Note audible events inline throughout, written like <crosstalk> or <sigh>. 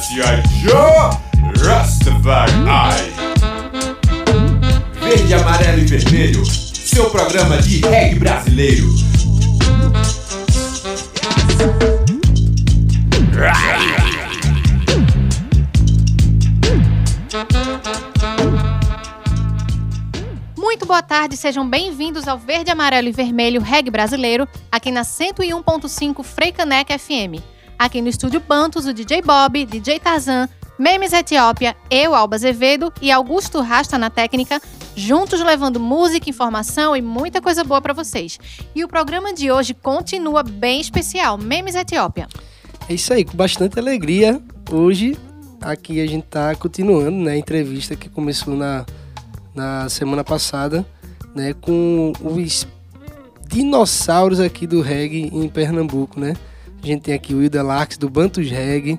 G.I. Joe Rastafari. Verde, amarelo e vermelho, seu programa de reggae brasileiro. Muito boa tarde, sejam bem-vindos ao Verde, Amarelo e Vermelho Reg Brasileiro, aqui na 101.5 Freicanec FM. Aqui no estúdio Bantos, o DJ Bob, DJ Tarzan, Memes Etiópia, eu, Alba Azevedo e Augusto Rasta na técnica, juntos levando música, informação e muita coisa boa para vocês. E o programa de hoje continua bem especial, Memes Etiópia. É isso aí, com bastante alegria. Hoje, aqui a gente tá continuando, né, a entrevista que começou na, na semana passada, né, com os dinossauros aqui do reggae em Pernambuco, né? A gente tem aqui o Hilda Larks do Bantus Reggae,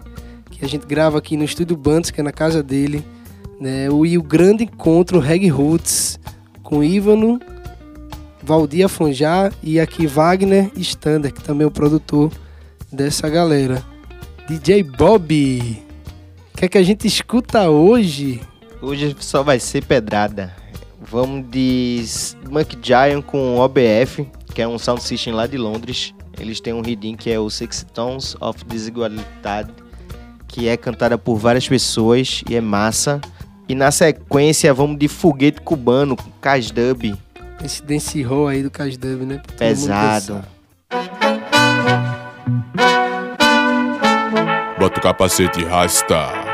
que a gente grava aqui no estúdio Bantus, que é na casa dele, né? O, e o grande encontro Reggae Roots com Ivano, Valdir Afonjá e aqui Wagner Stander, que também é o produtor dessa galera. DJ Bob, o que é que a gente escuta hoje? Hoje só vai ser pedrada. Vamos de Monkey Giant com OBF, que é um sound system lá de Londres. Eles têm um reading que é o Six Tons of Desigualdade, que é cantada por várias pessoas e é massa. E na sequência vamos de Foguete Cubano com Cas Dub. Esse dance hall aí do Cas Dub, né? Todo Pesado. Bota o capacete e rasta.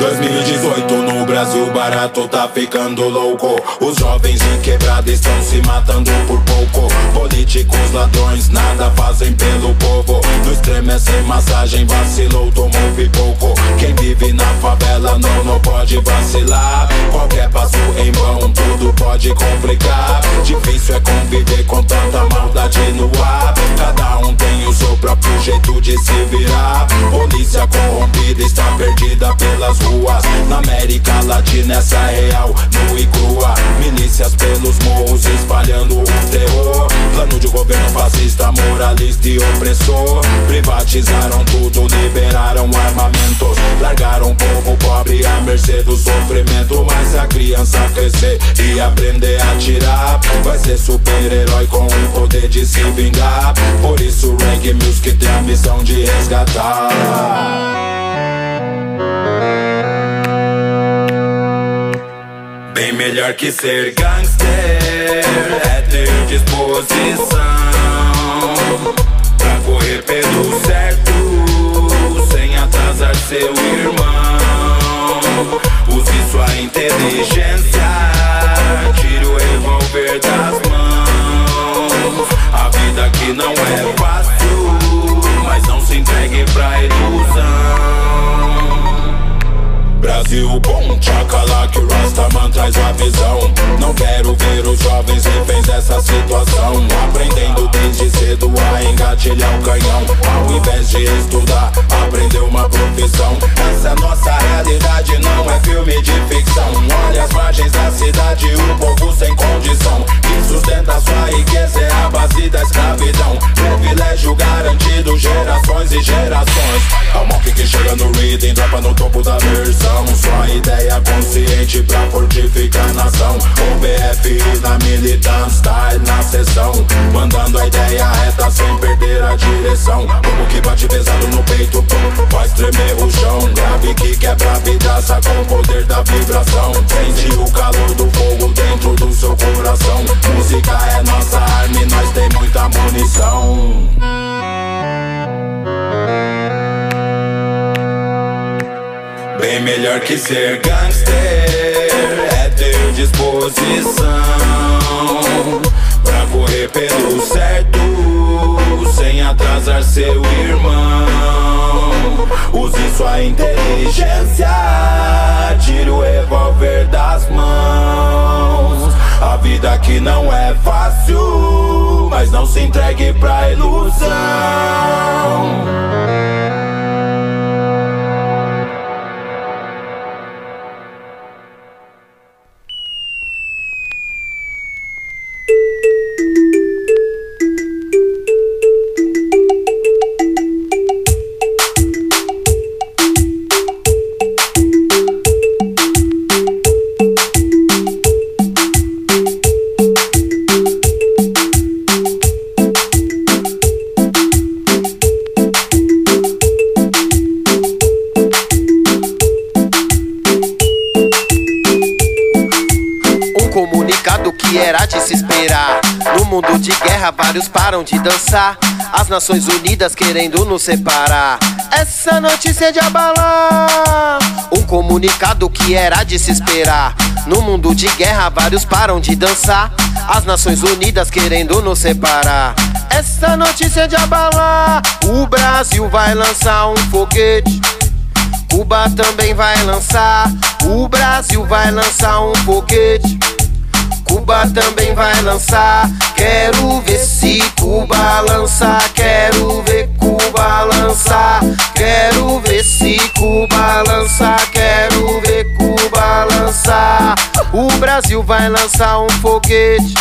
2018 no Brasil barato tá ficando louco. Os jovens de quebrada estão se matando por pouco. Políticos ladrões nada fazem pelo povo. No extremo é sem massagem vacilou, tomou pouco Quem vive na favela não, não pode vacilar. Qualquer passo em vão tudo pode complicar. Difícil é conviver com tanta maldade no ar. Cada um tem o seu próprio jeito de se virar. Polícia corrompida está perdida pelas ruas. Na América Latina essa real, nu e crua. Milícias pelos morros espalhando o terror. Plano de governo fascista, moralista e opressor. Privatizaram tudo, liberaram armamentos. Largaram o povo pobre à mercê do sofrimento. Mas se a criança crescer e aprender a tirar Vai ser super-herói com o poder de se vingar. Por isso Reggae Music tem a missão de resgatar Bem melhor que ser gangster é ter disposição pra correr pelo certo sem atrasar seu irmão. Use sua inteligência, tire o revólver das mãos. A vida aqui não é fácil, mas não se entregue pra ilusão. Brasil, bom, tchacalá que o Rastaman traz a visão. Não quero ver os jovens reféns dessa situação. Aprendendo desde cedo a engatilhar o canhão. Ao invés de estudar, aprender uma profissão. Essa é nossa realidade, não é filme de ficção. Olha as margens da cidade, o povo sem condição. Que sustenta sua riqueza é a base da escravidão. Privilégio garantido, gerações e gerações. É o que chega no reading, dropa no topo da versão Sua ideia consciente pra fortificar a nação. OBF na militant style na sessão. Mandando a ideia reta sem perder a direção. Como que bate pesado no peito, pum, faz tremer o chão. Grave que quebra a vidraça com o poder da vibração. Sente o calor do fogo dentro do seu coração. Música é nossa arma e nós tem muita munição Bem melhor que ser gangster é ter disposição pra correr pelo certo sem atrasar seu irmão. Use sua inteligência, tire o revólver das mãos. A vida aqui não é fácil, mas não se entregue pra ilusão. Comunicado que era de se esperar. No mundo de guerra, vários param de dançar. As Nações Unidas querendo nos separar. Essa notícia é de abalar. Um comunicado que era de se esperar. No mundo de guerra, vários param de dançar. As Nações Unidas querendo nos separar. Essa notícia é de abalar. O Brasil vai lançar um foguete. Cuba também vai lançar. O Brasil vai lançar um foguete. Cuba também vai lançar. Quero ver se Cuba lançar. Quero ver Cuba lançar. Quero ver se Cuba lançar. Quero ver Cuba lançar. O Brasil vai lançar um foguete.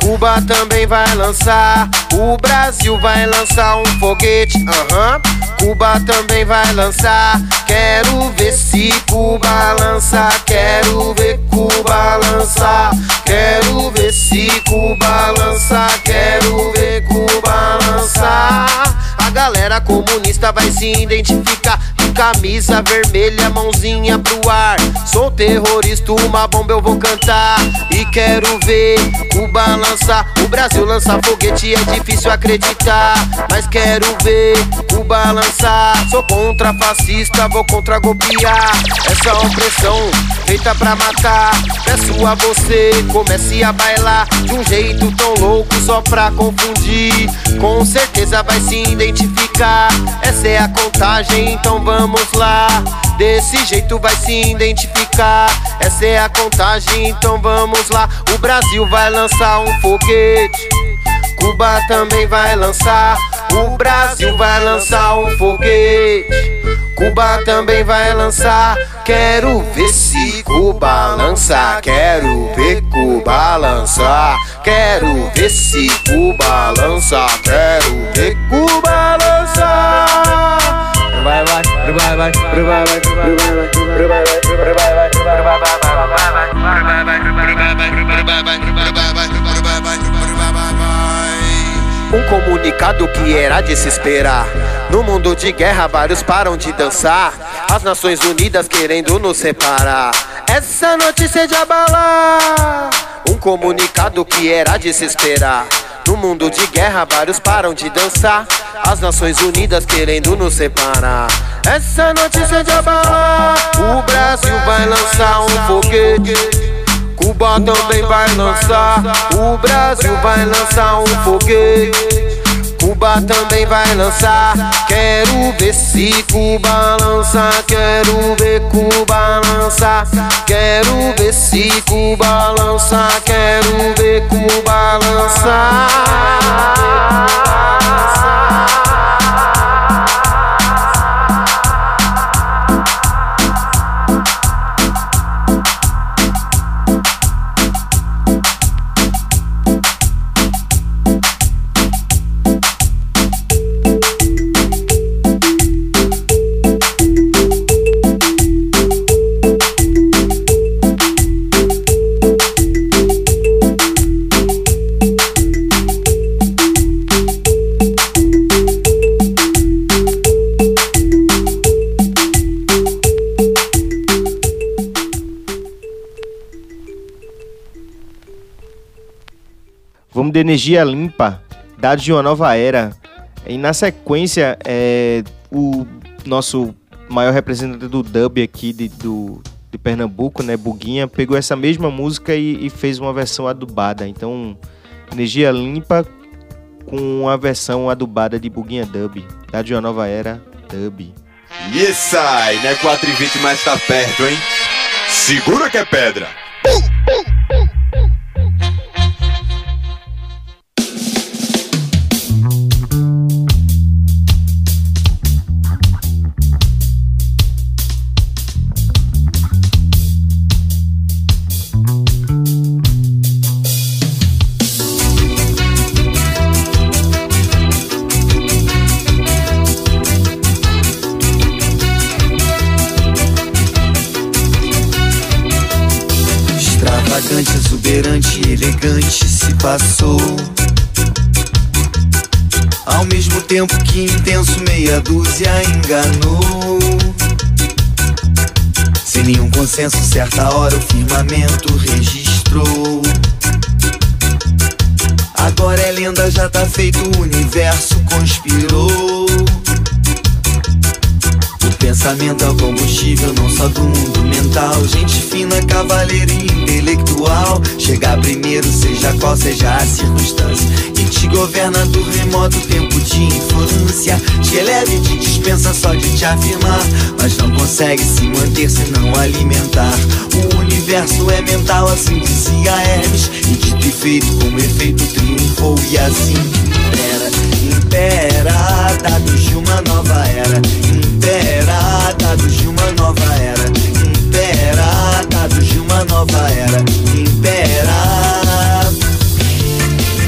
Cuba também vai lançar. O Brasil vai lançar um foguete. Aham. Cuba também vai lançar. Quero ver se cu balançar? quero ver cu balançar? quero ver se cu balançar? quero ver cu balançar? A galera comunista vai se identificar camisa vermelha, mãozinha pro ar. Sou terrorista, uma bomba eu vou cantar. E quero ver Cuba lançar. O Brasil lança foguete, é difícil acreditar. Mas quero ver Cuba lançar. Sou contra fascista, vou contra golpear. Essa opressão feita pra matar. Peço a você, comece a bailar de um jeito tão louco só pra confundir. Com certeza vai se identificar. Essa é a contagem, então vamos lá. Desse jeito vai se identificar. Essa é a contagem, então vamos lá. O Brasil vai lançar um foguete. Cuba também vai lançar. O Brasil vai lançar um foguete. Cuba também vai lançar. Quero ver se Cuba lançar. Quero ver Cuba lançar. Quero ver se Cuba lançar. Quero ver Cuba lançar. Um comunicado que era de se esperar. No mundo de guerra, vários param de dançar. As Nações Unidas querendo nos separar. Essa notícia é de abalar. Um comunicado que era de se esperar. No mundo de guerra, vários param de dançar. As Nações Unidas querendo nos separar. Essa notícia de abalar. O Brasil vai lançar um foguete. Cuba também vai lançar. O Brasil vai lançar um foguete. Cuba também vai lançar. Quero ver se Cuba lança. Quero ver Cuba lançar. Quero ver se Cuba lança. Quero ver Cuba lançar. Vamos de energia limpa, dados de uma nova era. E na sequência, é, o nosso maior representante do dub aqui de, do, de Pernambuco, né, Buguinha, pegou essa mesma música e, e fez uma versão adubada. Então, energia limpa com a versão adubada de Buguinha Dub. Dados de uma nova era, dub. E sai, né? 4 e 20, mas tá perto, hein? Segura que é pedra. Extravagante, passou. Ao mesmo tempo que intenso, meia dúzia enganou. Sem nenhum consenso, certa hora o firmamento registrou. Agora é lenda, já tá feito, o universo conspirou. Pensamento é o combustível, não só do mundo mental. Gente fina, cavaleira e intelectual. Chegar primeiro, seja qual seja a circunstância. E te governa do remoto tempo de infância. Te eleva e te dispensa só de te afirmar. Mas não consegue se manter se não alimentar. O universo é mental, assim dizia Hermes. E dito e feito, como efeito triunfou e assim impera, impera, dados de uma nova era. Impera, dados de uma nova era. Impera, dados de uma nova era. Impera,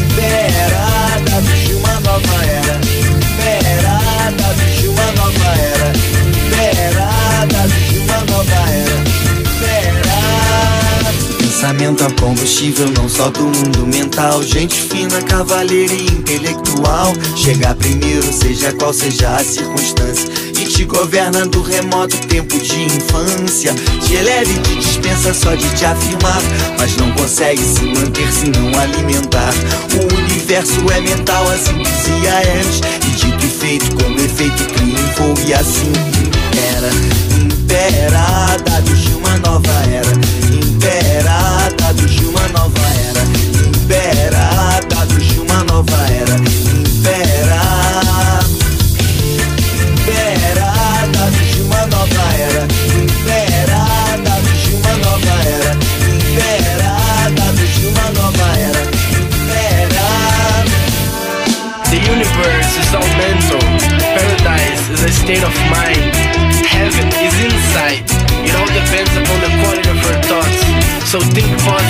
impera, dados de uma nova era. Impera, dados de uma nova era. Impera, dados de uma nova era. Impera. Pensamento é combustível, não só do mundo mental. Gente fina, cavaleira e intelectual. Chegar primeiro, seja qual seja a circunstância. Te governa do remoto tempo de infância. Te eleva e te dispensa só de te afirmar. Mas não consegue se manter se não alimentar. O universo é mental, assim dizia Hermes. E dito e feito, como efeito triunfou e assim impera. Impera, dados de uma nova era. Impera, dados de uma nova era. Impera, dados de uma nova era. State of mind. Heaven is inside. It all depends upon the quality of your thoughts. So think positive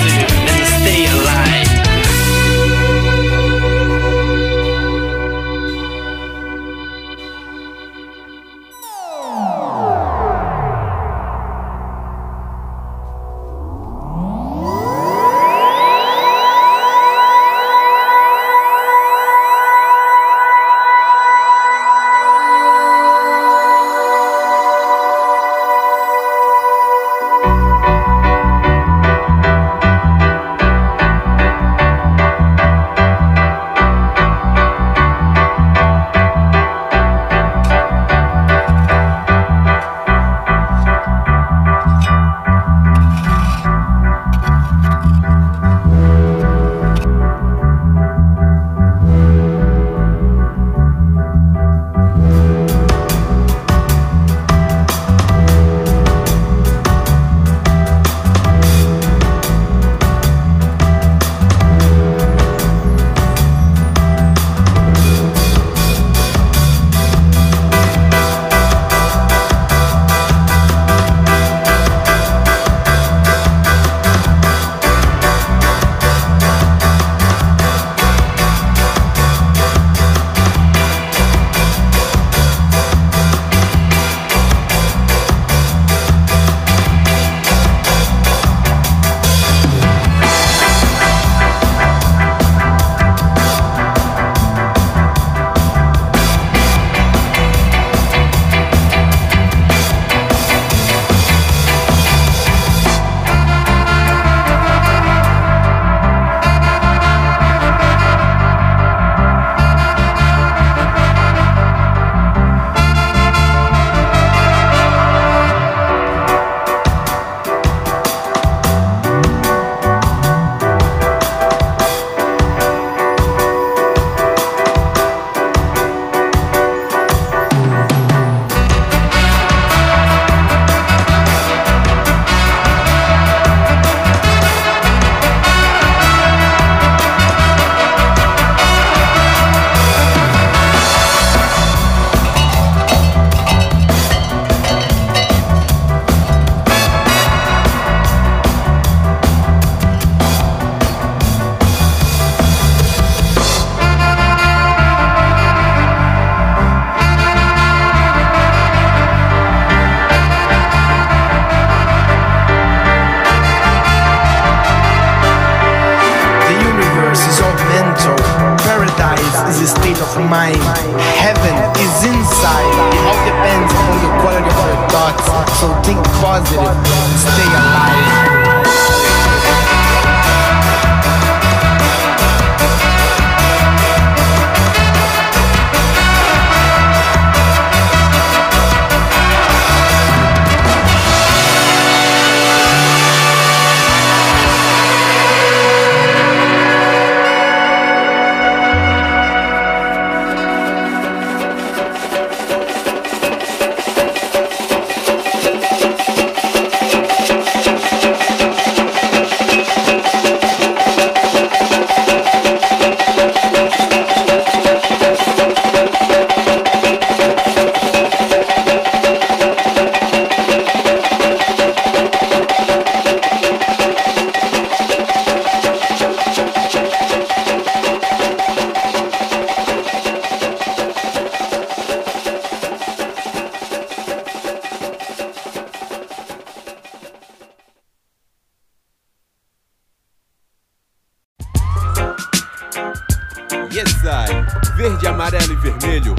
sai. Verde, amarelo e vermelho.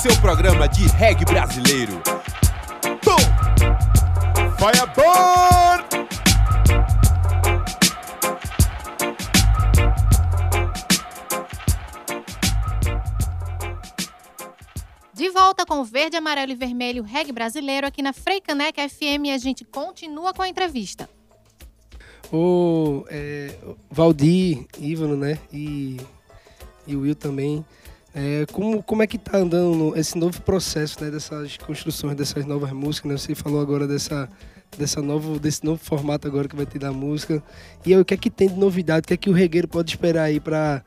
Seu programa de reggae brasileiro. Pum! Fireball! De volta com o verde, amarelo e vermelho reggae brasileiro aqui na Freicaneca FM e a gente continua com a entrevista. O é, Valdir, Ívano, né? E, e o Will também. É, como, como é que tá andando esse novo processo, né? Dessas construções, dessas novas músicas, né? Você falou agora dessa, dessa novo, desse novo formato agora que vai ter da música. E aí, o que é que tem de novidade? O que é que o regueiro pode esperar aí pra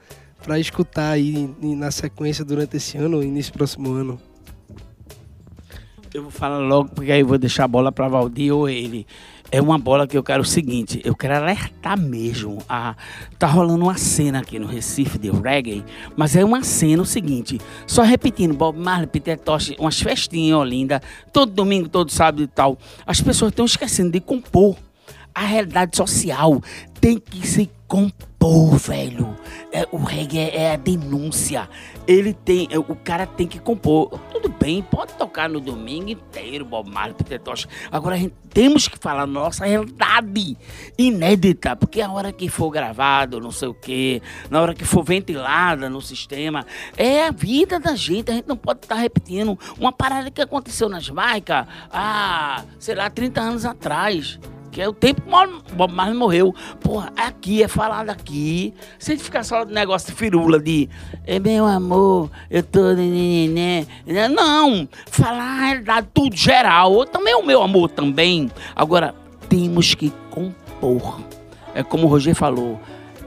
escutar aí na sequência durante esse ano e nesse próximo ano? Eu vou falar logo, porque aí eu vou deixar a bola para Valdir ou ele. É uma bola que eu quero o seguinte, eu quero alertar mesmo. A, tá rolando uma cena aqui no Recife de reggae, mas é uma cena o seguinte, só repetindo, Bob Marley, Peter Tosh, umas festinhas em Olinda, todo domingo, todo sábado e tal. As pessoas estão esquecendo de compor. A realidade social tem que se compor, velho. É, o reggae é, a denúncia. Ele tem, é, o cara tem que compor. Tudo bem, pode tocar no domingo inteiro, Bob Marley, Peter Tosh. Agora gente temos que falar nossa realidade inédita, porque a hora que for gravado, não sei o quê, na hora que for ventilada no sistema, é a vida da gente. A gente não pode estar repetindo uma parada que aconteceu nas Jamaica há, sei lá, 30 anos atrás. Que é o tempo Marley morreu. Porra, aqui é falado aqui. Se a gente ficar só negócio de firula de é meu amor, eu tô. né, Não! Falar a realidade, tudo geral. Também é o meu amor também. Agora, temos que compor. É como o Roger falou.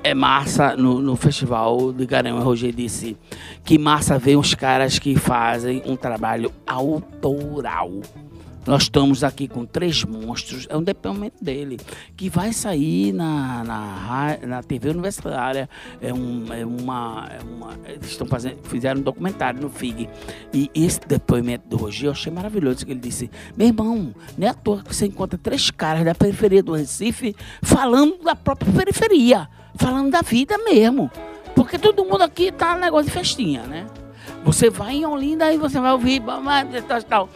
É massa no, no festival de Garanhuns, o Roger disse que massa ver uns caras que fazem um trabalho autoral. Nós estamos aqui com três monstros, é um depoimento dele, que vai sair na, na, na TV universitária. É, um, é uma. É uma eles estão fazendo, fizeram um documentário no FIG. E esse depoimento do Roger eu achei maravilhoso, que ele disse: Meu irmão, não é à toa que você encontra três caras da periferia do Recife falando da própria periferia, falando da vida mesmo. Porque todo mundo aqui tá negócio de festinha, né? Você vai em Olinda e você vai ouvir tal, tal.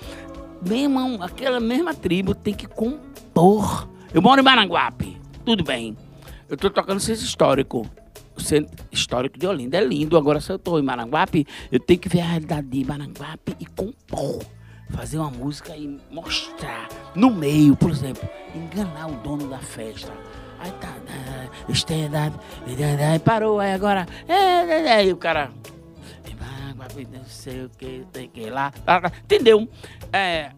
Meu irmão, aquela mesma tribo tem que compor. Eu moro em Maranguape, tudo bem. Eu tô tocando centro histórico. O centro histórico de Olinda é lindo. Agora, se eu tô em Maranguape, eu tenho que ver a realidade de Maranguape e compor. Fazer uma música e mostrar no meio, por exemplo, enganar o dono da festa. Aí tá, né, stand aí parou, aí agora, é, é, é, aí o cara, não sei o que, tem que ir lá, entendeu? É,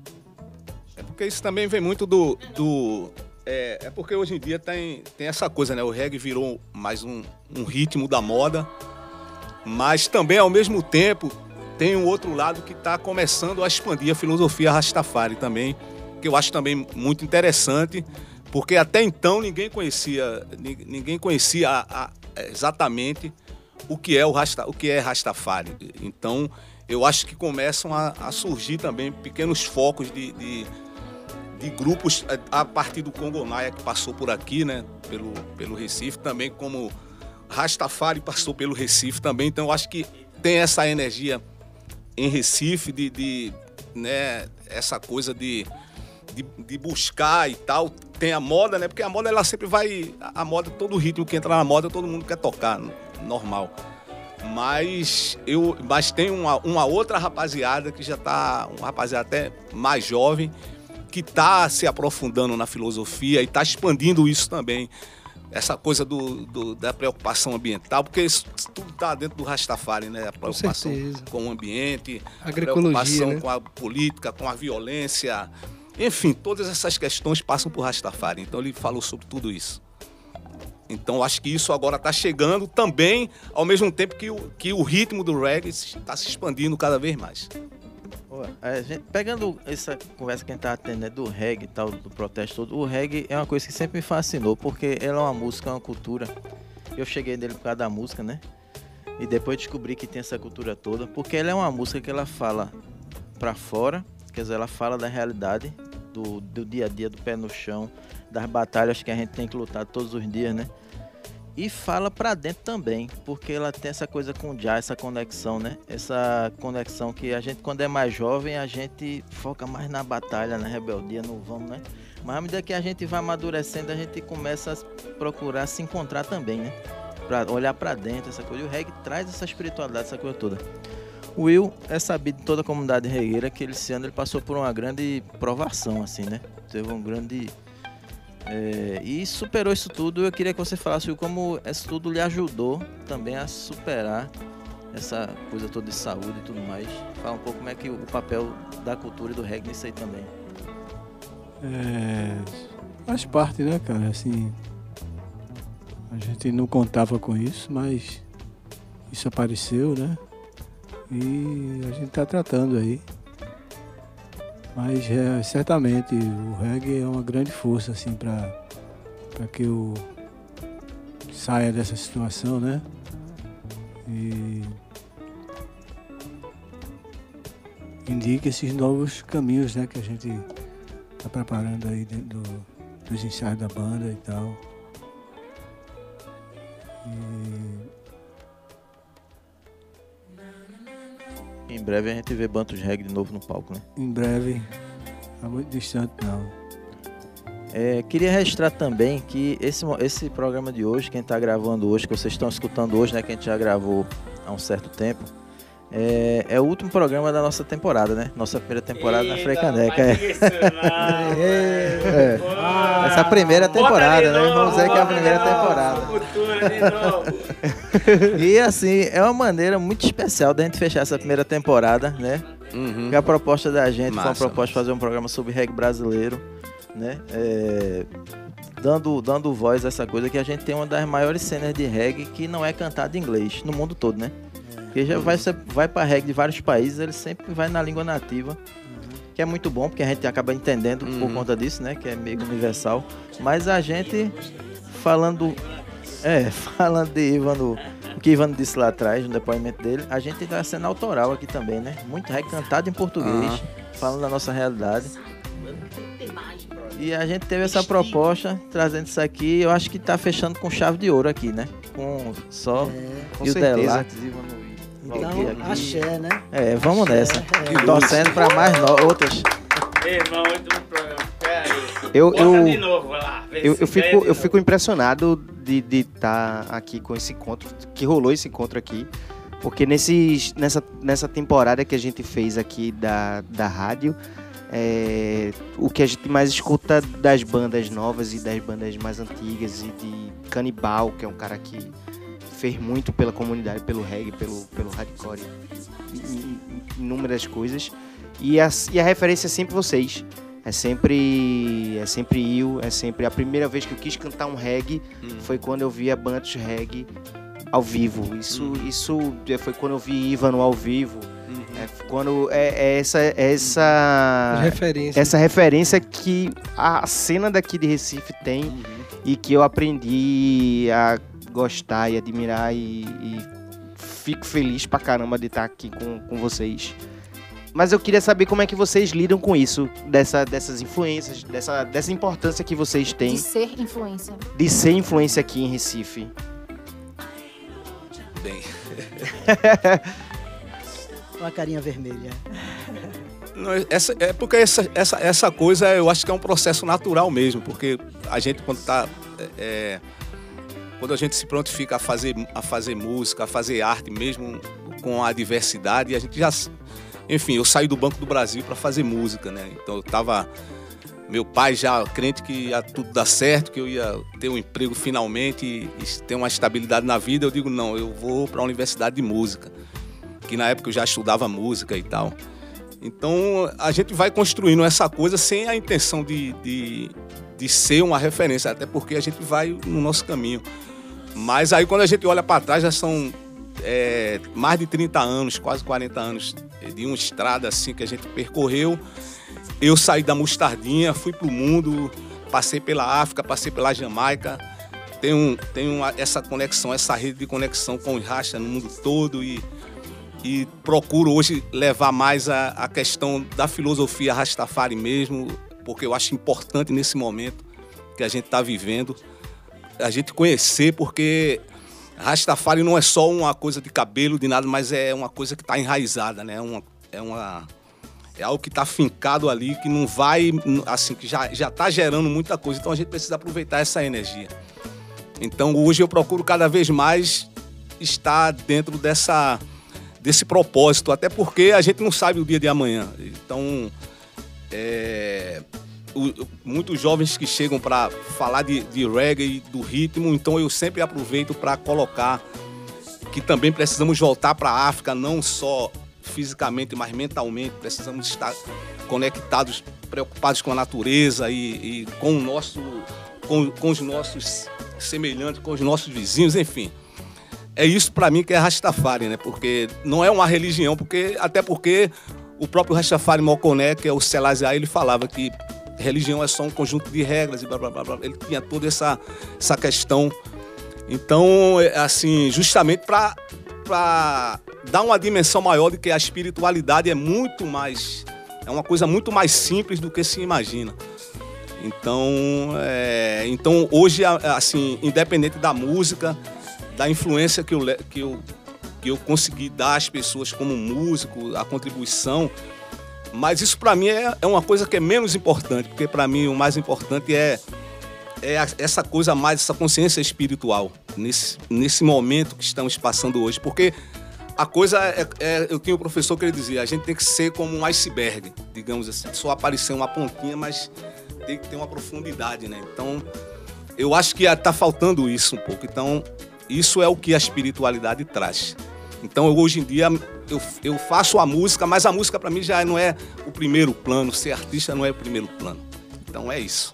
É porque isso também vem muito do. do é, é porque hoje em dia tem, tem essa coisa, né? O reggae virou mais um, um ritmo da moda, mas também ao mesmo tempo tem um outro lado que está começando a expandir a filosofia Rastafari também, que eu acho também muito interessante, porque até então ninguém conhecia, ni- ninguém conhecia a- a- exatamente o que é o Rasta, o que é Rastafari. Então eu acho que começam a, a surgir também pequenos focos de, de, de grupos eh, a partir do Congonaia que passou por aqui, né, pelo, pelo Recife, também como Rastafari passou pelo Recife também. Então eu acho que tem essa energia em Recife de, de, né, essa coisa de, de, de buscar e tal. Tem a moda, né? Porque a moda ela sempre vai. A moda, todo ritmo que entra na moda, todo mundo quer tocar, n- normal. Mas eu, mas tem uma, uma outra rapaziada que já tá, um rapaziada até mais jovem, que tá se aprofundando na filosofia e tá expandindo isso também. Essa coisa do, do- da preocupação ambiental, porque isso tudo tá dentro do Rastafari, né? A preocupação certeza. com o ambiente, a Agroecologia, preocupação né? com a política, com a violência. Enfim, todas essas questões passam por Rastafari. Então ele falou sobre tudo isso. Então acho que isso agora está chegando também, ao mesmo tempo que o, que o ritmo do reggae está se expandindo cada vez mais. Gente- pegando essa conversa que a gente tava tendo, né, do reggae e tal, do protesto todo, o reggae é uma coisa que sempre me fascinou, porque ela é uma música, é uma cultura. Eu cheguei nele por causa da música, né? E depois descobri que tem essa cultura toda, porque ela é uma música que ela fala pra fora, quer dizer, ela fala da realidade, do, do dia a dia, do pé no chão, das batalhas que a gente tem que lutar todos os dias, né? e fala pra dentro também, porque ela tem essa coisa com o jazz, essa conexão, né? Essa conexão que a gente, quando é mais jovem, a gente foca mais na batalha, na rebeldia, no vamos, né? Mas à medida que a gente vai amadurecendo, a gente começa a procurar se encontrar também, né? Pra olhar pra dentro, essa coisa. E o reggae traz essa espiritualidade, essa coisa toda. O Will é sabido em toda a comunidade regueira que esse ano ele passou por uma grande provação, assim, né? Teve um grande. É, e superou isso tudo. Eu queria que você falasse como isso tudo lhe ajudou também a superar essa coisa toda de saúde e tudo mais. Fala um pouco como é que o papel da cultura e do reggae nisso aí também. É, faz parte, né, cara? Assim, a gente não contava com isso, mas isso apareceu, né? E a gente tá tratando aí. Mas é, certamente o reggae é uma grande força, assim, para que eu saia dessa situação, né? E indique esses novos caminhos, né, que a gente tá preparando aí dentro do- dos ensaios da banda e tal. E Em breve a gente vê Bantos Reggae de novo no palco, né? em breve, tá muito distante não. É, queria registrar também que esse, esse programa de hoje, quem está gravando hoje, que vocês estão escutando hoje, né? Que a gente já gravou há um certo tempo, é, é o último programa da nossa temporada, né? Nossa primeira temporada na Freicaneca. É. <laughs> É. Essa é a primeira temporada, né? Vamos dizer que é a primeira temporada. <laughs> E assim, é uma maneira muito especial da gente fechar essa primeira temporada, né? Porque a proposta da gente foi uma Massa, proposta de fazer um programa sobre reggae brasileiro, né? É, dando, dando voz a essa coisa que a gente tem uma das maiores cenas de reggae que não é cantada em inglês, no mundo todo, né? Porque já vai, vai para reggae de vários países, ele sempre vai na língua nativa. Que é muito bom, porque a gente acaba entendendo por conta disso, né? Que é meio universal. Mas a gente, falando é, <laughs> falando de Ivano, o que Ivano disse lá atrás, no depoimento dele, a gente tá sendo autoral aqui também, né? Muito recantado em português, falando da nossa realidade. E a gente teve essa proposta, trazendo isso aqui, eu acho que tá fechando com chave de ouro aqui, né? Com só Com e o certeza. Ivano e Então, aqui. axé, né? É, vamos nessa. É. Torcendo pra mais no- outras. Irmão, último programa. Peraí. Eu, eu, de novo, lá. eu, eu fico, de eu novo. fico impressionado de estar aqui com esse encontro, que rolou esse encontro aqui. Porque nesses, nessa, nessa temporada que a gente fez aqui da, da rádio, é, o que a gente mais escuta das bandas novas e das bandas mais antigas, e de Canibal, que é um cara que fez muito pela comunidade, pelo reggae, pelo, pelo hardcore, inúmeras coisas. E a, e a referência é sempre vocês. É sempre, é sempre eu, é sempre a primeira vez que eu quis cantar um reggae foi quando eu vi a Bantos Reggae ao vivo. Isso, isso foi quando eu vi Ivano ao vivo. É quando é, é essa essa As referências. essa referência que a cena daqui de Recife tem e que eu aprendi a gostar e admirar e, e fico feliz pra caramba de estar aqui com, com vocês. Mas eu queria saber como é que vocês lidam com isso, dessa, dessas influências, dessa, dessa importância que vocês têm De ser influência. de ser influência aqui em Recife. Bem. Uma carinha vermelha. Não, essa, é porque essa, essa, essa coisa eu acho que é um processo natural mesmo, porque a gente quando tá. é, quando a gente se prontifica a fazer, a fazer música, a fazer arte mesmo com a diversidade, a gente já. Enfim, eu saí do Banco do Brasil para fazer música, né? Então eu tava. Meu pai já crente que ia tudo dar certo, que eu ia ter um emprego finalmente e, ter uma estabilidade na vida. Eu digo, não, eu vou para a universidade de música, que na época eu já estudava música e tal. Então a gente vai construindo essa coisa sem a intenção de, de, de ser uma referência, até porque a gente vai no nosso caminho. Mas aí quando a gente olha para trás, já são é, mais de 30 anos, quase 40 anos de uma estrada assim que a gente percorreu. Eu saí da Mostardinha, fui pro mundo, passei pela África, passei pela Jamaica. Tenho, tenho essa conexão, essa rede de conexão com os Rasta no mundo todo e, e procuro hoje levar mais a, a questão da filosofia Rastafari mesmo, porque eu acho importante nesse momento que a gente está vivendo a gente conhecer, porque Rastafari não é só uma coisa de cabelo, de nada, mas é uma coisa que está enraizada, né? Uma, é uma é algo que está fincado ali, que não vai, assim, que já já está gerando muita coisa. Então a gente precisa aproveitar essa energia. Então hoje eu procuro cada vez mais estar dentro dessa desse propósito, até porque a gente não sabe o dia de amanhã. Então é, o- muitos jovens que chegam para falar de, de reggae, do ritmo, então eu sempre aproveito para colocar que também precisamos voltar para a África, não só fisicamente, mas mentalmente. Precisamos estar conectados, preocupados com a natureza e, e com o nosso, com, com os nossos semelhantes, com os nossos vizinhos, enfim. É isso para mim que é Rastafari, né? Porque não é uma religião, porque até porque o próprio Rastafari Moconé, que é o Selassie, ele falava que religião é só um conjunto de regras e blá blá blá. blá. Ele tinha toda essa, essa questão. Então, é, assim, justamente para dar uma dimensão maior de que a espiritualidade é muito mais. É uma coisa muito mais simples do que se imagina. Então, é, então hoje, assim, independente da música, da influência que le- que eu, que eu consegui dar às pessoas como músico, a contribuição, mas isso para mim é, é uma coisa que é menos importante, porque para mim o mais importante é, é essa coisa mais, essa consciência espiritual, nesse, nesse momento que estamos passando hoje. Porque a coisa é, é- Eu tinha um professor que ele dizia: a gente tem que ser como um iceberg, digamos assim, só aparecer uma pontinha, mas tem que ter uma profundidade, né? Então, eu acho que está faltando isso um pouco. Então, isso é o que a espiritualidade traz. Então, eu, hoje em dia, eu, eu faço a música, mas a música para mim já não é o primeiro plano. Ser artista não é o primeiro plano. Então, é isso.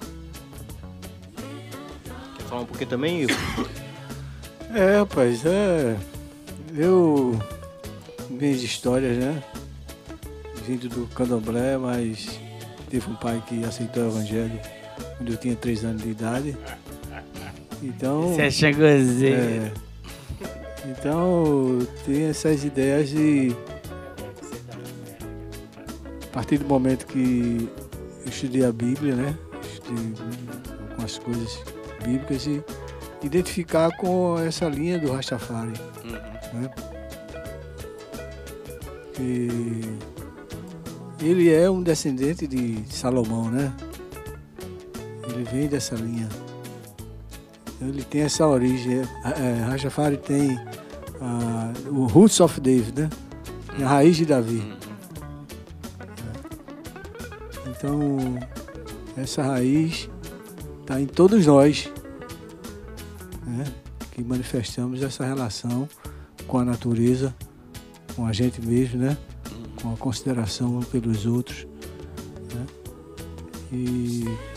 Quer falar um pouquinho também, Igor? É, rapaz, é. Eu. Minhas histórias, né? Vindo do candomblé, mas teve um pai que aceitou o evangelho quando eu tinha 3 anos de idade. Então. Você é chagozeiro. É, então, tem essas ideias de. A partir do momento que eu estudei a Bíblia, né? Estudei algumas coisas bíblicas e identificar com essa linha do Rastafari. Né? E ele é um descendente de Salomão, né? Ele vem dessa linha. Então, ele tem essa origem. É, é, tem ah, o Roots of David, né? Tem a raiz de Davi. Então, essa raiz está em todos nós, né? que manifestamos essa relação com a natureza, com a gente mesmo, né? com a consideração pelos outros. Né? E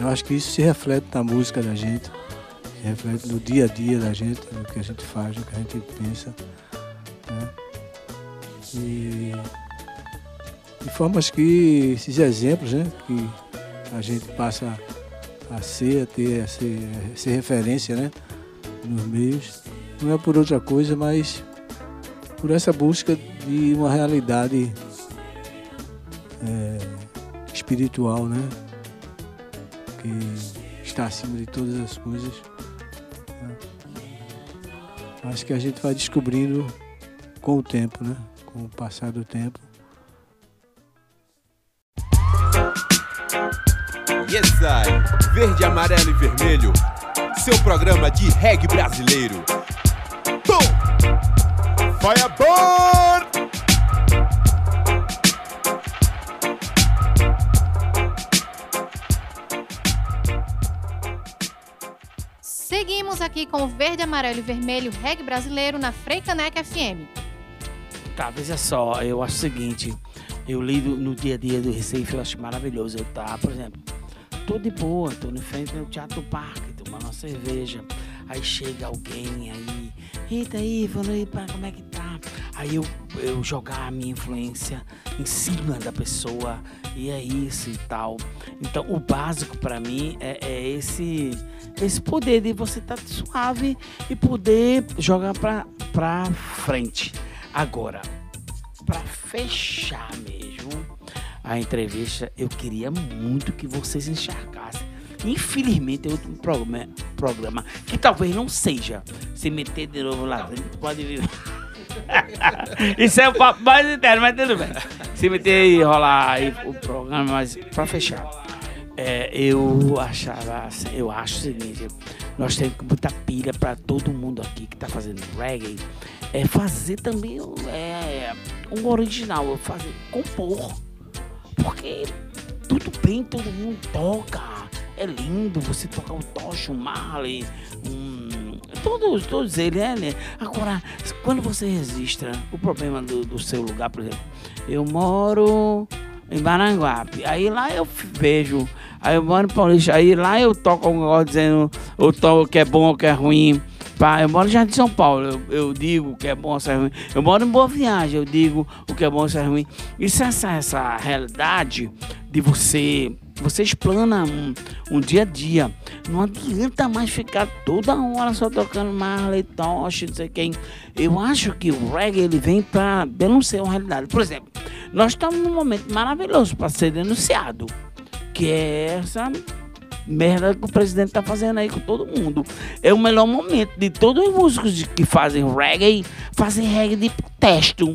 eu acho que isso se reflete na música da gente, se reflete no dia a dia da gente, no que a gente faz, no que a gente pensa. Né? E de formas que esses exemplos né, que a gente passa a ser, a ter, a ser, a ser referência né, nos meios, não é por outra coisa, mas por essa busca de uma realidade é, espiritual, né? Que está acima de todas as coisas. né? Acho que a gente vai descobrindo com o tempo, né? Com o passar do tempo. Yes, I. Verde, amarelo e vermelho. Seu programa de reggae brasileiro. Boom! Firebird! Seguimos aqui com o verde, amarelo e vermelho reggae brasileiro na Freicanec FM. Tá, veja só, eu acho o seguinte, eu lido no dia a dia do Recife, eu acho maravilhoso. Eu tá, por exemplo, tô de boa, tô no frente do Teatro Parque, tomando uma cerveja. Aí chega alguém aí, eita aí, falando aí, como é que tá? Aí eu, eu jogar a minha influência em cima da pessoa, e é isso e tal. Então o básico pra mim é, é esse esse poder de você estar suave e poder jogar pra, pra frente. Agora, para fechar mesmo a entrevista, eu queria muito que vocês enxergassem Infelizmente é outro programa, programa que talvez não seja. Se meter de novo lá pode vir. <laughs> Isso é o papo mais interno, mas tudo bem. Se meter e rolar aí o programa, mas pra fechar. É, eu achava, eu acho o seguinte, nós temos que botar pilha pra todo mundo aqui que tá fazendo reggae, é fazer também é, um original, fazer, compor. Porque tudo bem, todo mundo toca. É lindo você tocar um Tocha, um Marley, um. Todos, todos eles, é, né? Agora, quando você registra o problema do, do seu lugar, por exemplo, eu moro em Maranguape. Aí lá eu vejo, aí eu moro em Paulista, aí lá eu toco um negócio dizendo o toco que é bom ou que é ruim. Pá, eu moro já em São Paulo, eu, eu digo o que é bom ou que é ruim. Eu moro em Boa Viagem, eu digo o que é bom ou que é ruim. Isso essa, essa realidade de você. Você explana um, um dia a dia. Não adianta mais ficar toda hora só tocando Marley, Tosh, não sei quem. Eu acho que o reggae ele vem para denunciar uma realidade. Por exemplo, nós estamos num momento maravilhoso para ser denunciado, que é essa merda que o presidente está fazendo aí com todo mundo. É o melhor momento de todos os músicos que fazem reggae, fazem reggae de protesto.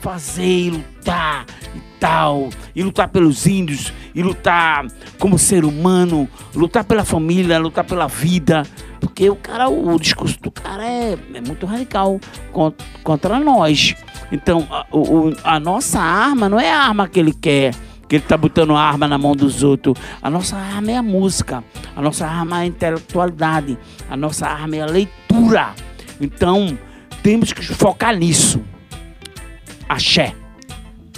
Fazer lutar e tal, e lutar pelos índios, e lutar como ser humano, lutar pela família, lutar pela vida. Porque o cara, o discurso do cara é, é muito radical con- contra nós. Então, a, o- a nossa arma não é a arma que ele quer, que ele tá botando arma na mão dos outros. A nossa arma é a música, a nossa arma é a intelectualidade, a nossa arma é a leitura. Então, temos que focar nisso. Axé.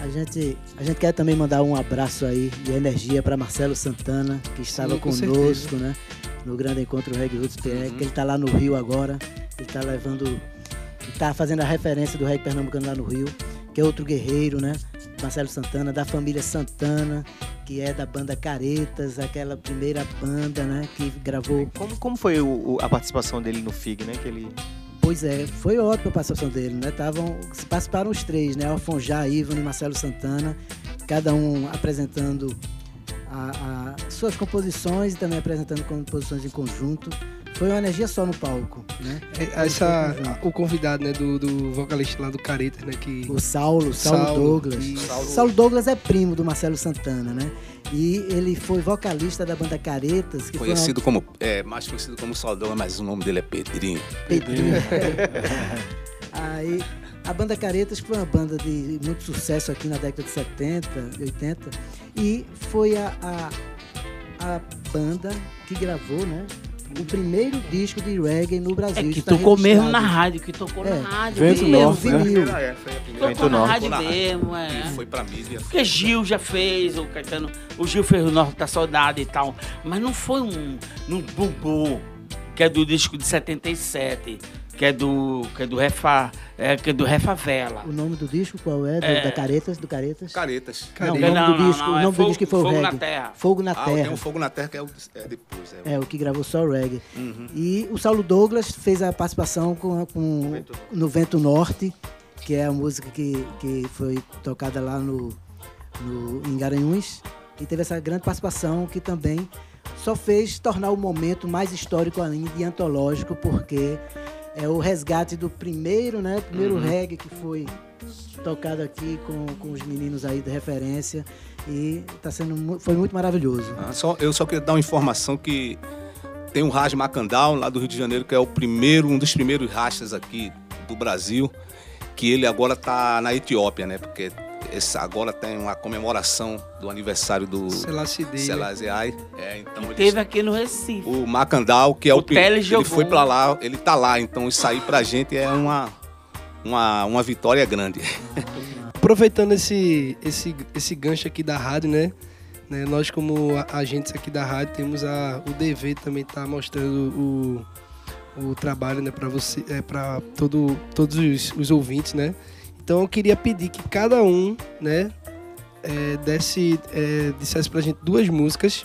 A gente, a gente quer também mandar um abraço aí de energia para Marcelo Santana, que estava Sim, com conosco, né? No grande encontro Reg Roots PR, que ele está lá no Rio agora. Ele está levando. Ele tá fazendo a referência do reggae pernambucano lá no Rio, que é outro guerreiro, né? Marcelo Santana, da família Santana, que é da banda Caretas, aquela primeira banda, né? Que gravou. Como, como foi o- o- a participação dele no FIG, né? Que ele... Pois é, foi ótima a participação dele, né? Tavam, participaram os três, né? Alfonjá, Ivan e Marcelo Santana, cada um apresentando a- a suas composições e também apresentando composições em conjunto. Foi uma energia só no palco, né? É, Essa, o convidado, né, do, do vocalista lá do Caretas, né, que... O Saulo, Saulo, Douglas. Saulo... Douglas é primo do Marcelo Santana, né? E ele foi vocalista da banda Caretas, que Conhecido foi uma... como. É, mais conhecido como Saudão, mas o nome dele é Pedrinho. Pedrinho. <laughs> Aí, a banda Caretas foi uma banda de muito sucesso aqui na década de 70, 80. E foi a, a, a banda que gravou, né? O primeiro disco de reggae no Brasil. É que tocou mesmo na rádio, que tocou É. na rádio Vento mesmo. Norte, né? vinil. É, foi a primeira. Tocou na rádio mesmo, é. E foi pra mídia. Porque Gil já fez, o Caetano, o Gil fez o Norte da Saudade e tal. Mas não foi um, num bumbum, que é do disco de 77, que é do, que é do Refa, é, que é do Refavela. O nome do disco qual é? Do- É. Da Caretas? Do Caretas? Caretas. Não, o Não, nome não, do não, disco, não, o é nome Fogo- do disco que foi o Fogo na reggae. Terra. Fogo na Ah, Terra. tem um Fogo na Terra que é, o, é depois. É, É, o que gravou só o reggae. Uhum. E o Saulo Douglas fez a participação com, com- no Vento Norte, que é a música que, que foi tocada lá no, no, em Garanhuns. E teve essa grande participação que também só fez tornar o momento mais histórico ainda e antológico, porque é o resgate do primeiro, né? Primeiro Uhum. reggae que foi tocado aqui com, com os meninos aí de referência. E tá sendo, foi muito maravilhoso. Ah, só, eu só queria dar uma informação que tem um Raj Macandal, lá do Rio de Janeiro, que é o primeiro, um dos primeiros rastas aqui do Brasil, que ele agora está na Etiópia, né? Porque esse, agora tem uma comemoração do aniversário do Selassie Day, né? É, então Teve aqui no Recife. o Macandal, que é o, O ele jogou. foi pra lá, ele tá lá, então isso aí pra gente é uma uma, uma vitória grande. <laughs> Aproveitando esse, esse, esse gancho aqui da rádio, né? né, Nós, como agentes aqui da rádio, temos a, o dever também estar mostrando o, o trabalho né, para você, é, para todo, todos os, os ouvintes, né? Então eu queria pedir que cada um, né, é, desse, é, dissesse pra gente duas músicas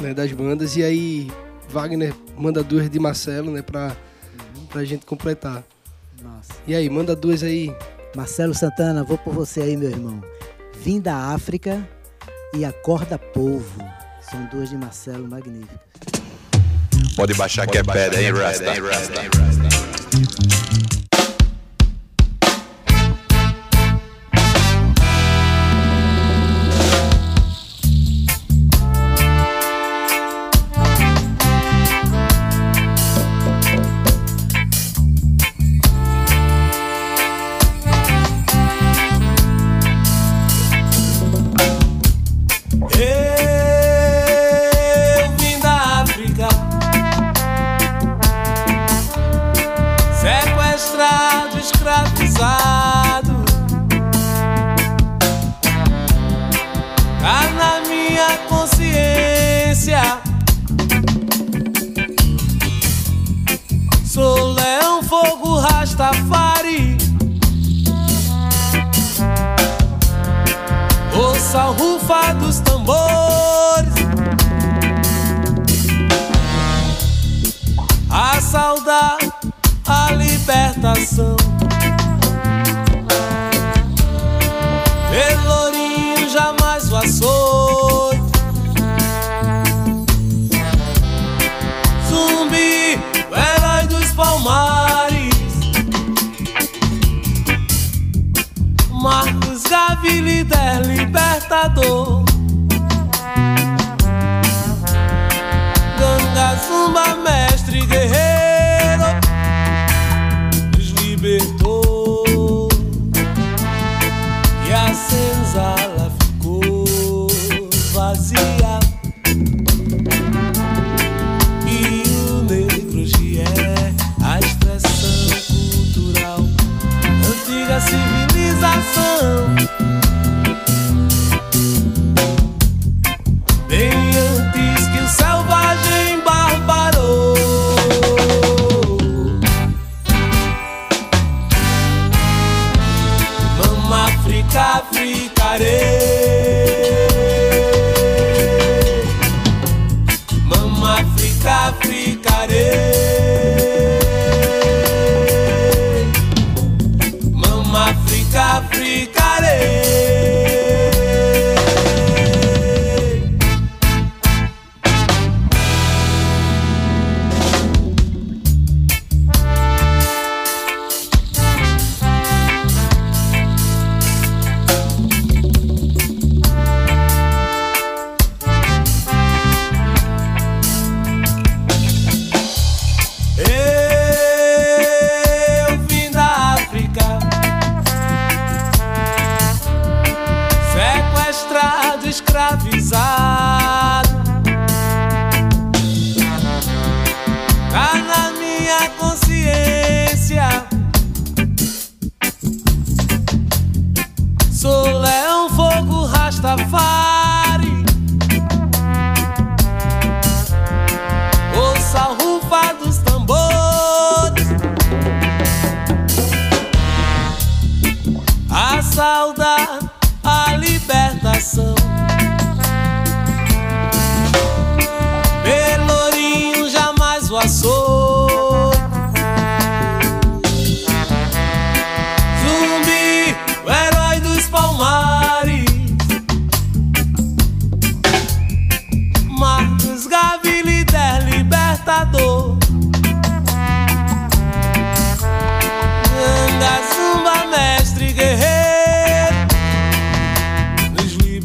né, das bandas e aí Wagner manda duas de Marcelo, né, pra, pra gente completar. Nossa. E aí, manda duas aí. Marcelo Santana, vou por você aí, meu irmão. Vim da África e acorda povo. São duas de Marcelo magníficas. Pode baixar que é pedra, hein, Rasta? Eu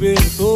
libertou.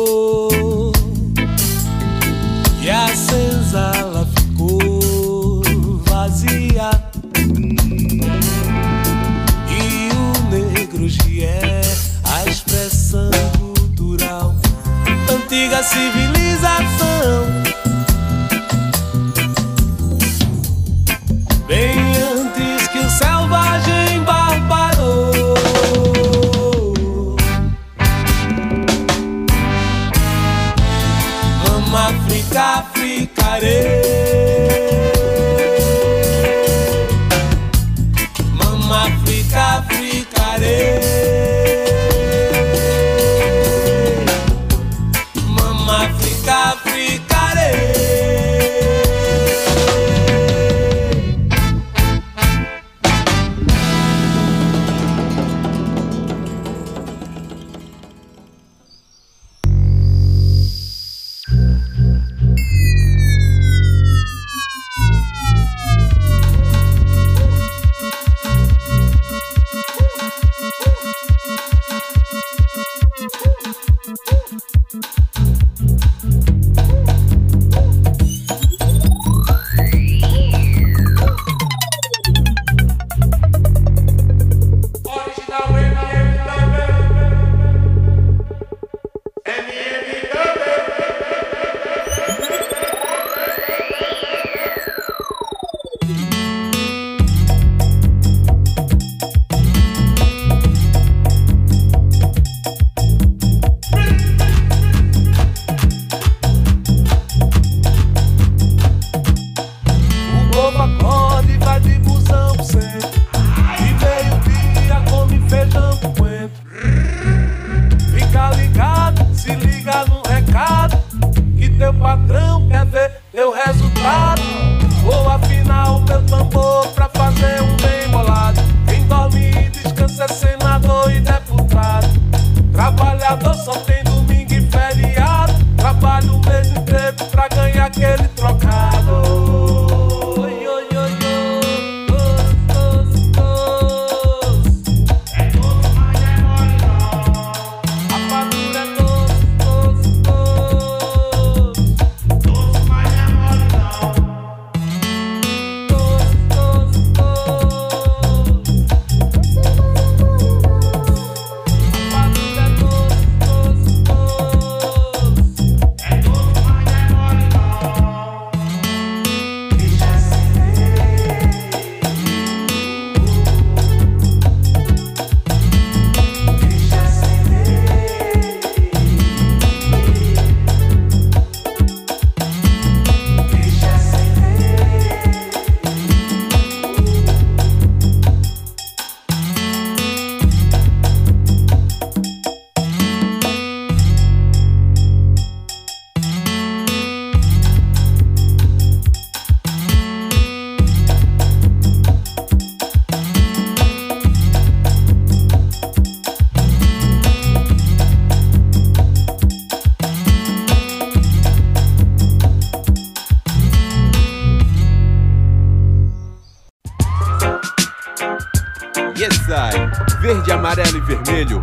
I. Verde, amarelo e vermelho.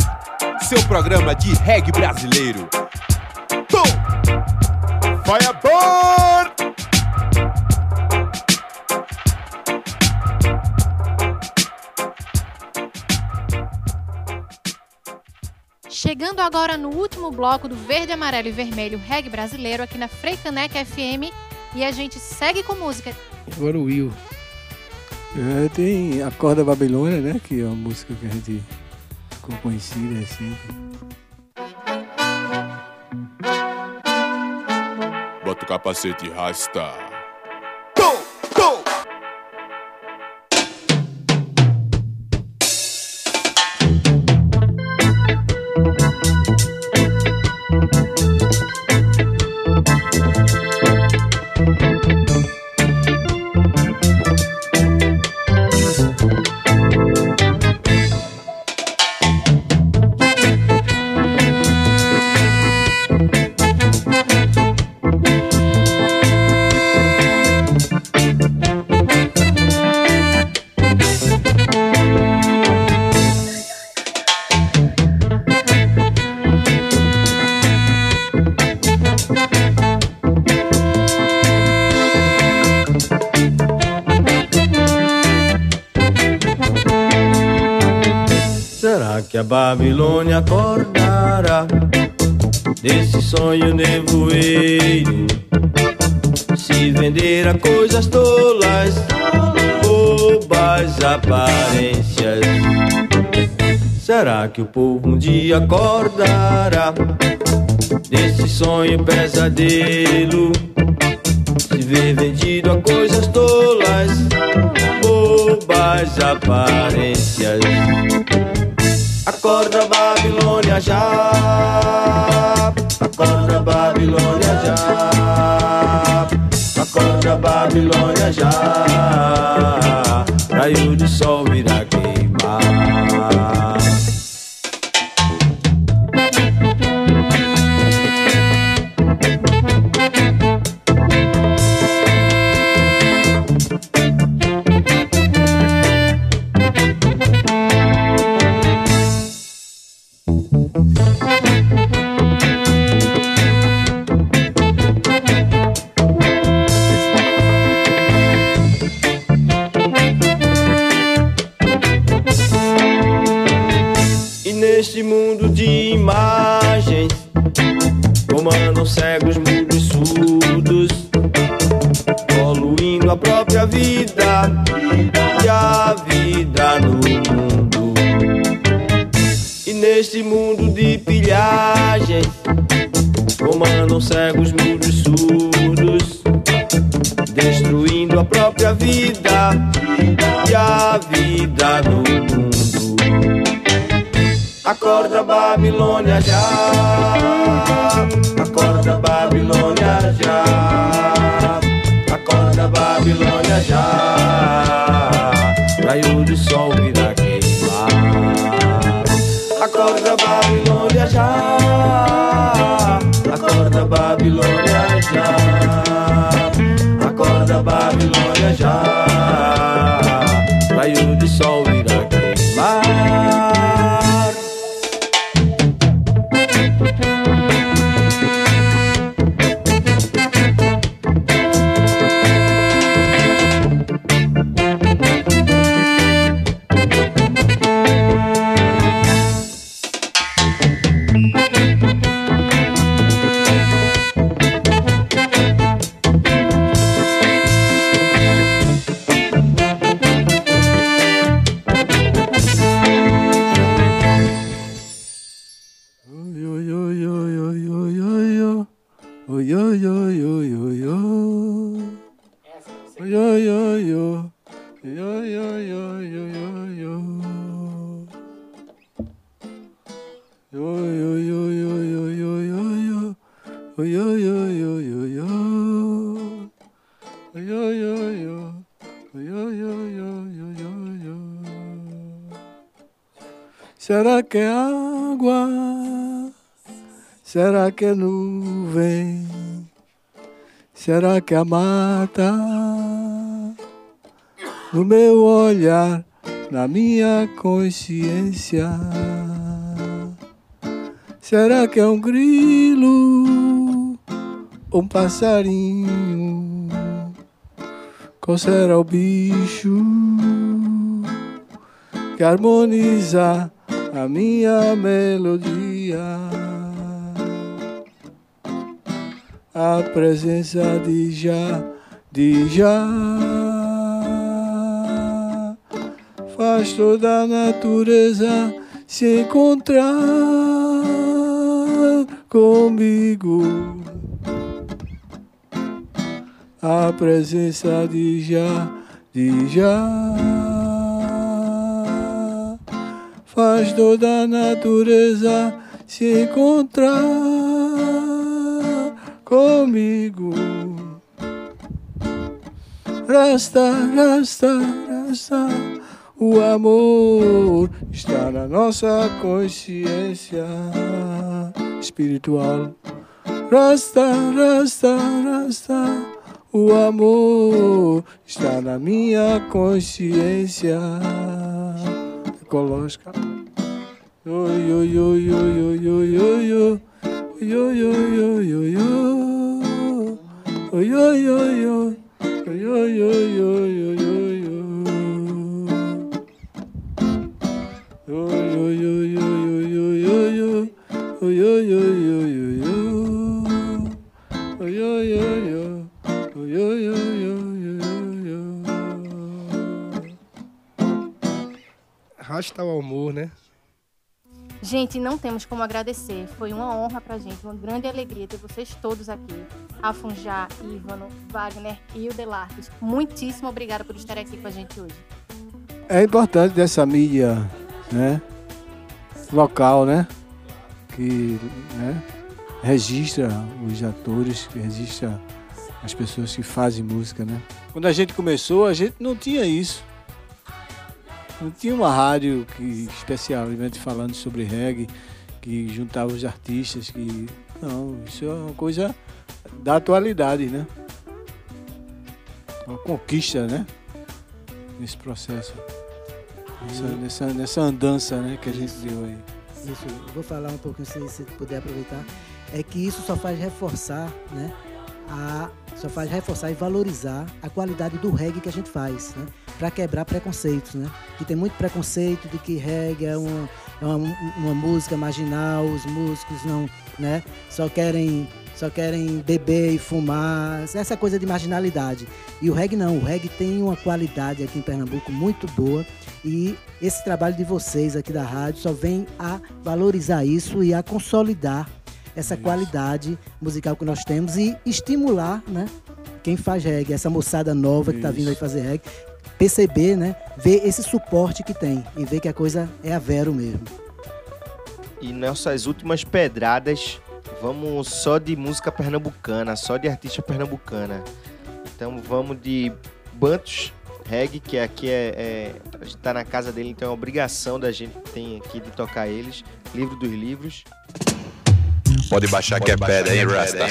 Seu programa de reggae brasileiro. Tom! Firebird! Chegando agora no último bloco do Verde, Amarelo e Vermelho Reggae Brasileiro aqui na Freicaneca FM e a gente segue com música. Agora o Will. É, tem a Corda Babilônia, né? Que é uma música que a gente ficou conhecida assim. Bota o capacete e rasta. Sonho nevoeiro? Se vender a coisas tolas, bobas aparências. Será que o povo um dia acordará desse sonho pesadelo? Se ver vendido a coisas tolas, bobas aparências. Acorda Babilônia já, acorda Babilônia já, acorda Babilônia já, raio de sol virá queimar. Babilônia Será que é água? Será que é nuvem? Será que é a mata? No meu olhar na minha consciência. Será que é um grilo um passarinho? Qual será o bicho que harmoniza a minha melodia? A presença de já, de já faz toda a natureza se encontrar comigo. A presença de já, de já faz toda a natureza se encontrar comigo. Rasta, rasta, rasta. O amor está na nossa consciência espiritual. Rasta, rasta, rasta. O amor está na minha consciência oi, oi, oi, oi, oi, oi. Oi, oi, oi, oi, oi, oi. Oi, oi, oi, oi. Oi, oi, oi, oi, oi, oi, oi. Oi, Rasta o amor, né? Gente, não temos como agradecer. Foi uma honra pra gente, uma grande alegria ter vocês todos aqui. Afunjá, Ívano, Wagner e o Delartes. Muitíssimo obrigada por estar aqui com a gente hoje. É importante dessa mídia, né? Local, né? Que né, registra os atores, que registra as pessoas que fazem música, né? Quando a gente começou, a gente não tinha isso. Não tinha uma rádio que especialmente falando sobre reggae, que juntava os artistas, que. Não, isso é uma coisa da atualidade, né? Uma conquista, né? Nesse processo. Nessa, nessa, nessa andança né, que a gente deu aí. Isso, vou falar um pouquinho, se, se puder aproveitar. É que isso só faz reforçar, né? A, só faz reforçar e valorizar a qualidade do reggae que a gente faz, né? Para quebrar preconceitos, né? Que tem muito preconceito de que reggae é uma, é uma, uma música marginal, os músicos não, né? Só querem só querem beber e fumar, essa coisa de marginalidade. E o reggae não, o reggae tem uma qualidade aqui em Pernambuco muito boa e esse trabalho de vocês aqui da rádio só vem a valorizar isso e a consolidar essa qualidade musical que nós temos e estimular, né, quem faz reggae, essa moçada nova que está vindo aí fazer reggae, perceber, né, ver esse suporte que tem e ver que a coisa é a vero mesmo. E nossas últimas pedradas, vamos só de música pernambucana, só de artista pernambucana. Então vamos de Bantos Reggae, que aqui é, é. A gente tá na casa dele, então é uma obrigação da gente tem aqui de tocar eles. Livro dos livros. Pode baixar que é pedra, hein, Rasta?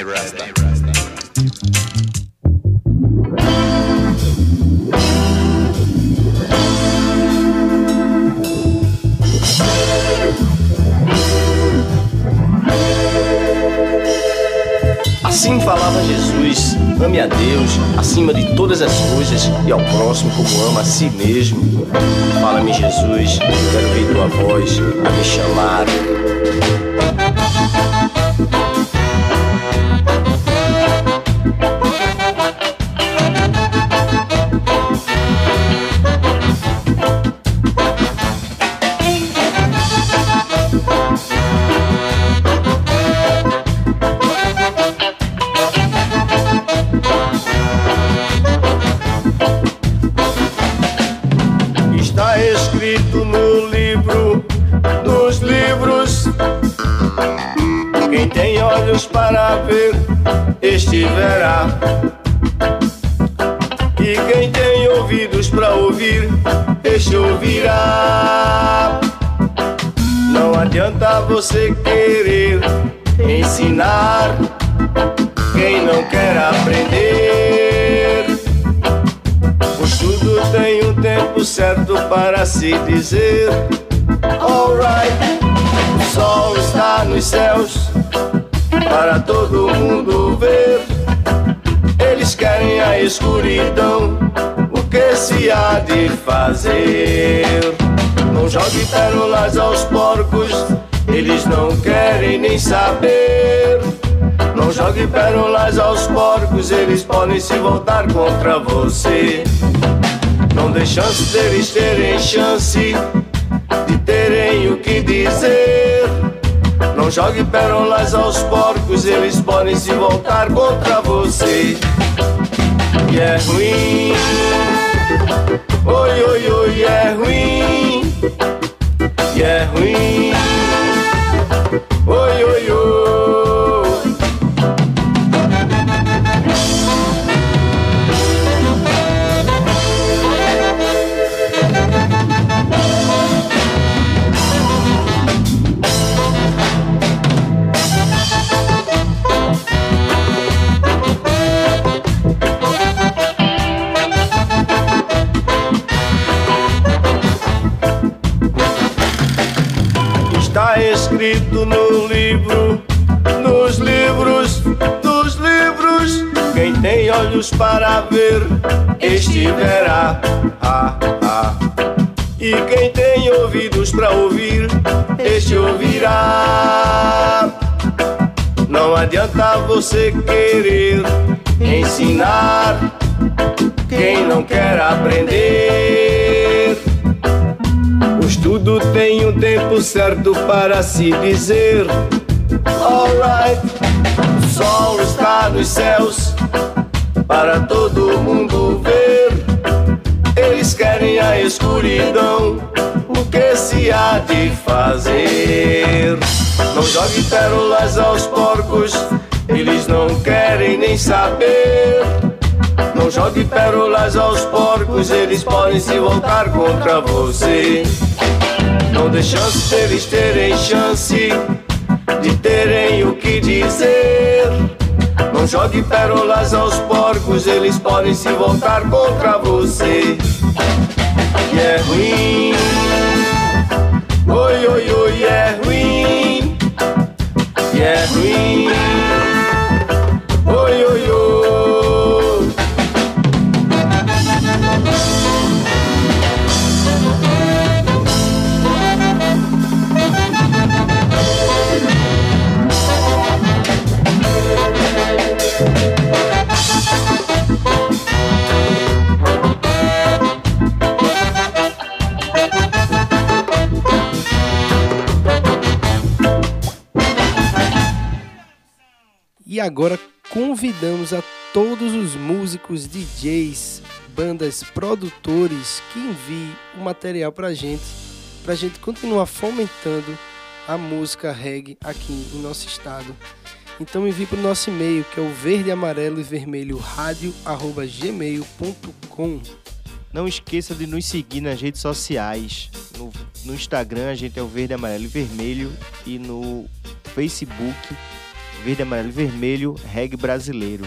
Assim falava Jesus: ame a Deus acima de todas as coisas e ao próximo como ama a si mesmo. Fala-me, Jesus, quero ouvir tua voz a me chamar. Este verá. E quem tem ouvidos para ouvir, este ouvirá. Não adianta você querer ensinar quem não quer aprender. Pois tudo tem um tempo certo para se dizer Alright, o sol está nos céus para todo mundo ver. Escuridão, o que se há de fazer? Não jogue pérolas aos porcos, eles não querem nem saber. Não jogue pérolas aos porcos, eles podem se voltar contra você. Não dê chance deles terem chance de terem o que dizer. Não jogue pérolas aos porcos, eles podem se voltar contra você. E é ruim, oi, oi, oi, é ruim, e é ruim, oi, oi, oi. Olhos para ver, este verá. Ah, ah. E quem tem ouvidos para ouvir, este ouvirá. Não adianta você querer ensinar quem não quer aprender. O estudo tem um tempo certo para se dizer. Alright, o sol está nos céus para todo mundo ver. Eles querem a escuridão, o que se há de fazer? Não jogue pérolas aos porcos, eles não querem nem saber. Não jogue pérolas aos porcos, eles podem se voltar contra você. Não dê chance deles terem chance de terem o que dizer. Jogue pérolas aos porcos, eles podem se voltar contra você. E é ruim, oi, oi, oi, é ruim, e é ruim, agora convidamos a todos os músicos, DJs, bandas, produtores que enviem o material pra gente, pra gente continuar fomentando a música reggae aqui em nosso estado. Então envie para o nosso e-mail que é o verde, amarelo e vermelho rádio arroba gmail.com. Não esqueça de nos seguir nas redes sociais. No, no Instagram a gente é o Verde, Amarelo e Vermelho e no Facebook Verde, Amarelo e Vermelho Reggae Brasileiro.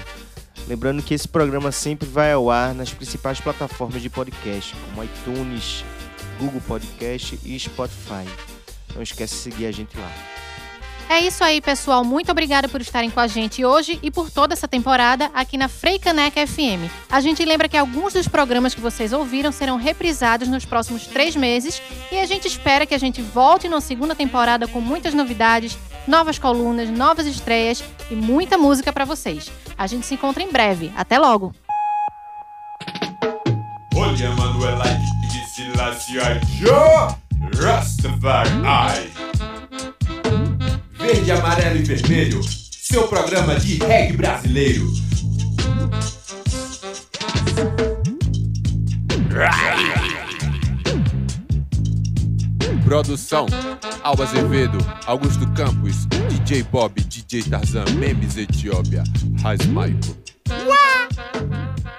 Lembrando que esse programa sempre vai ao ar nas principais plataformas de podcast, como iTunes, Google Podcast e Spotify. Não esquece de seguir a gente lá. É isso aí, pessoal. Muito obrigada por estarem com a gente hoje e por toda essa temporada aqui na Freicaneca FM. A gente lembra que alguns dos programas que vocês ouviram serão reprisados nos próximos três meses e a gente espera que a gente volte na segunda temporada com muitas novidades, novas colunas, novas estreias e muita música para vocês. A gente se encontra em breve. Até logo! Olha, Manuelite de Silasio Joe Rastafari. Verde, amarelo e vermelho, seu programa de reggae brasileiro. Produção Alba Azevedo, Augusto Campos, DJ Bob, DJ Tarzan, Memes Etiópia, Raiz Maico. Yeah!